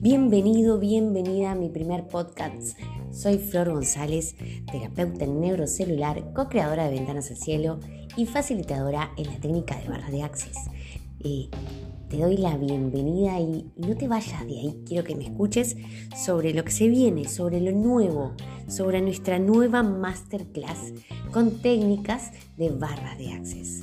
Bienvenido, bienvenida a mi primer podcast. Soy Flor González, terapeuta en neurocelular, co-creadora de Ventanas al Cielo y facilitadora en la técnica de barras de access. Eh, te doy la bienvenida y no te vayas de ahí. Quiero que me escuches sobre lo que se viene, sobre lo nuevo, sobre nuestra nueva masterclass con técnicas de barras de access.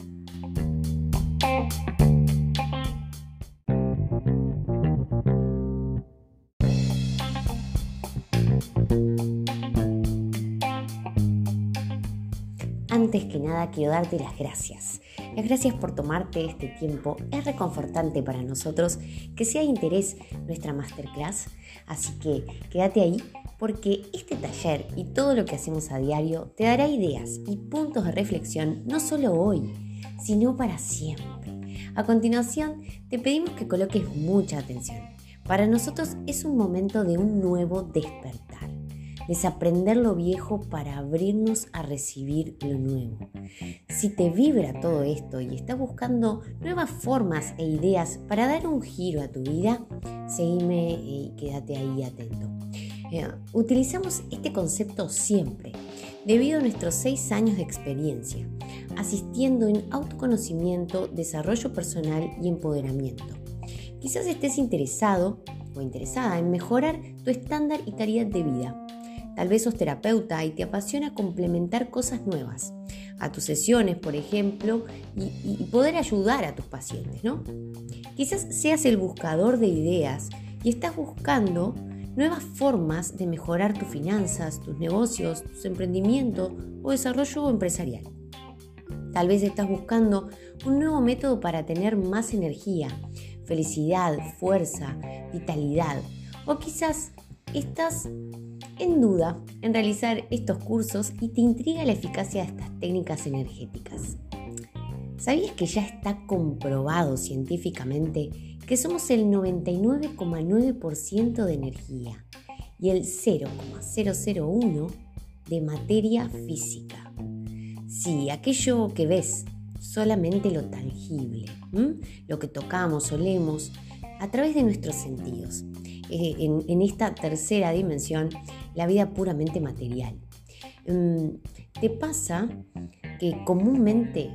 Antes que nada quiero darte las gracias. Las gracias por tomarte este tiempo. Es reconfortante para nosotros que sea de interés nuestra masterclass. Así que quédate ahí porque este taller y todo lo que hacemos a diario te dará ideas y puntos de reflexión no solo hoy, sino para siempre. A continuación, te pedimos que coloques mucha atención. Para nosotros es un momento de un nuevo despertar desaprender lo viejo para abrirnos a recibir lo nuevo. Si te vibra todo esto y estás buscando nuevas formas e ideas para dar un giro a tu vida, seguime y quédate ahí atento. Eh, utilizamos este concepto siempre, debido a nuestros seis años de experiencia, asistiendo en autoconocimiento, desarrollo personal y empoderamiento. Quizás estés interesado o interesada en mejorar tu estándar y calidad de vida Tal vez sos terapeuta y te apasiona complementar cosas nuevas a tus sesiones, por ejemplo, y, poder ayudar a tus pacientes, ¿no? Quizás seas el buscador de ideas y estás buscando nuevas formas de mejorar tus finanzas, tus negocios, tus emprendimientos o desarrollo empresarial. Tal vez estás buscando un nuevo método para tener más energía, felicidad, fuerza, vitalidad. O quizás estás en duda en realizar estos cursos y te intriga la eficacia de estas técnicas energéticas. ¿Sabías que ya está comprobado científicamente que somos el 99,9% de energía y el 0,001 de materia física? Sí, aquello que ves, solamente lo tangible, lo que tocamos, olemos, a través de nuestros sentidos. Eh, en, esta tercera dimensión, la vida puramente material. Mm, ¿Te pasa que comúnmente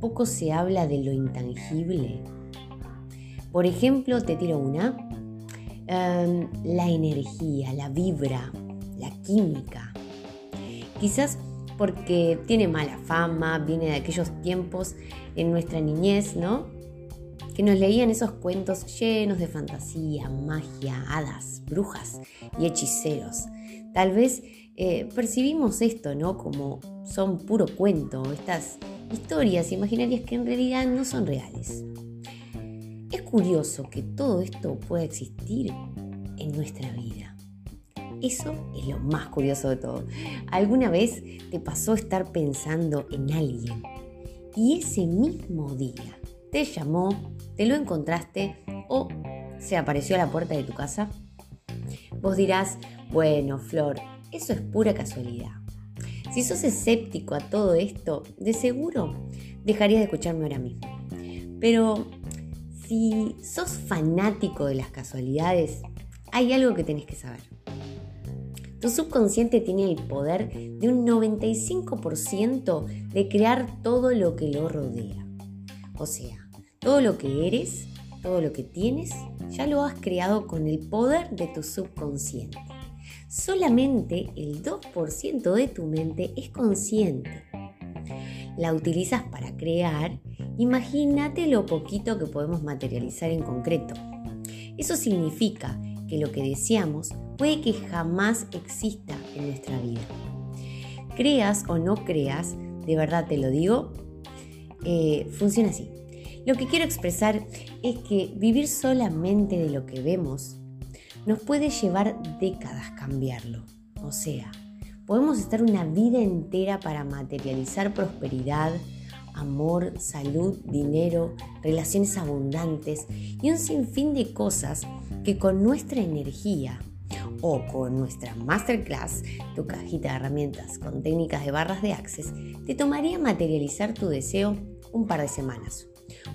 poco se habla de lo intangible? Por ejemplo, te tiro una, em, la energía, la vibra, la química. Quizás porque tiene mala fama, viene de aquellos tiempos en nuestra niñez, ¿no? Que nos leían esos cuentos llenos de fantasía, magia, hadas, brujas y hechiceros. Tal vez eh, percibimos esto, ¿no? Como son puro cuento, estas historias imaginarias que en realidad no son reales. Es curioso que todo esto pueda existir en nuestra vida. Eso es lo más curioso de todo. ¿Alguna vez te pasó estar pensando en alguien y ese mismo día te llamó, te lo encontraste o se apareció a la puerta de tu casa? Vos dirás, bueno, Flor, eso es pura casualidad. Si sos escéptico a todo esto, de seguro dejarías de escucharme ahora mismo. Pero si sos fanático de las casualidades, hay algo que tenés que saber. Tu subconsciente tiene el poder de un 95% de crear todo lo que lo rodea. O sea, todo lo que eres, todo lo que tienes, ya lo has creado con el poder de tu subconsciente. Solamente el 2% de tu mente es consciente. La utilizas para crear, imagínate lo poquito que podemos materializar en concreto. Eso significa que lo que deseamos puede que jamás exista en nuestra vida. Creas o no creas, de verdad te lo digo, eh, funciona así. Lo que quiero expresar es que vivir solamente de lo que vemos nos puede llevar décadas cambiarlo. O sea, podemos estar una vida entera para materializar prosperidad, amor, salud, dinero, relaciones abundantes y un sinfín de cosas que con nuestra energía o con nuestra masterclass, tu cajita de herramientas con técnicas de barras de access, te tomaría materializar tu deseo un par de semanas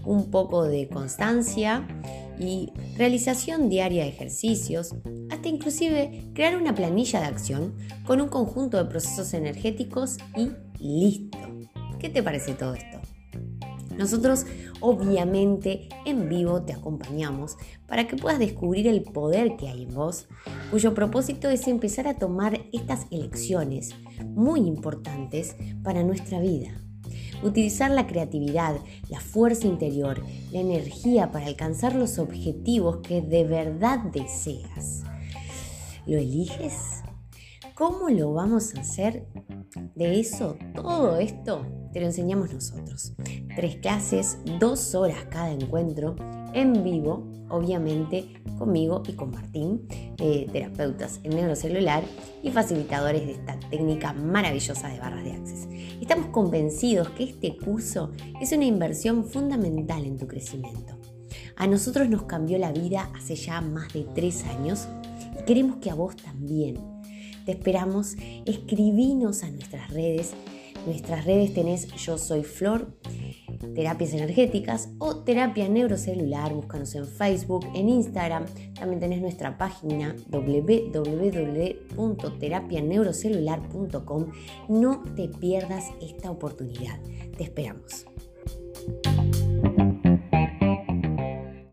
un poco de constancia y realización diaria de ejercicios, hasta inclusive crear una planilla de acción con un conjunto de procesos energéticos y listo. ¿Qué te parece todo esto? Nosotros obviamente en vivo te acompañamos para que puedas descubrir el poder que hay en vos, cuyo propósito es empezar a tomar estas elecciones muy importantes para nuestra vida. Utilizar la creatividad, la fuerza interior, la energía para alcanzar los objetivos que de verdad deseas. ¿Lo eliges? ¿Cómo lo vamos a hacer? De eso, todo esto, te lo enseñamos nosotros. Tres clases, dos horas cada encuentro, en vivo, obviamente conmigo y con Martín, eh, terapeutas en neurocelular y facilitadores de esta técnica maravillosa de barras de access. Estamos convencidos que este curso es una inversión fundamental en tu crecimiento. A nosotros nos cambió la vida hace ya más de tres años y queremos que a vos también. Te esperamos, escribinos a nuestras redes. Nuestras redes tenés Yo Soy Flor terapias energéticas o terapia neurocelular. Búscanos en Facebook, en Instagram. También tenés nuestra página www.terapianeurocelular.com. No te pierdas esta oportunidad. Te esperamos.